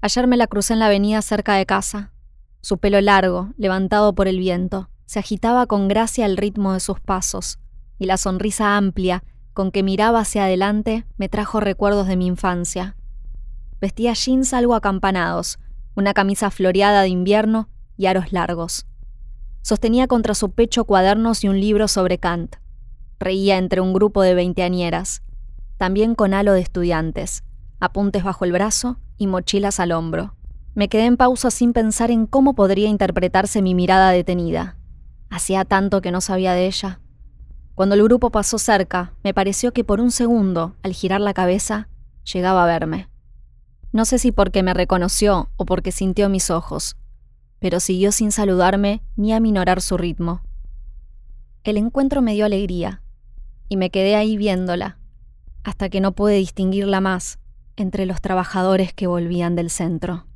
Ayer me la crucé en la avenida cerca de casa. Su pelo largo, levantado por el viento, se agitaba con gracia al ritmo de sus pasos, y la sonrisa amplia con que miraba hacia adelante me trajo recuerdos de mi infancia. Vestía jeans algo acampanados, una camisa floreada de invierno y aros largos. Sostenía contra su pecho cuadernos y un libro sobre Kant. Reía entre un grupo de veinteañeras, también con halo de estudiantes, apuntes bajo el brazo y mochilas al hombro. Me quedé en pausa sin pensar en cómo podría interpretarse mi mirada detenida. Hacía tanto que no sabía de ella. Cuando el grupo pasó cerca, me pareció que por un segundo, al girar la cabeza, llegaba a verme. No sé si porque me reconoció o porque sintió mis ojos, pero siguió sin saludarme ni aminorar su ritmo. El encuentro me dio alegría, y me quedé ahí viéndola, hasta que no pude distinguirla más entre los trabajadores que volvían del centro.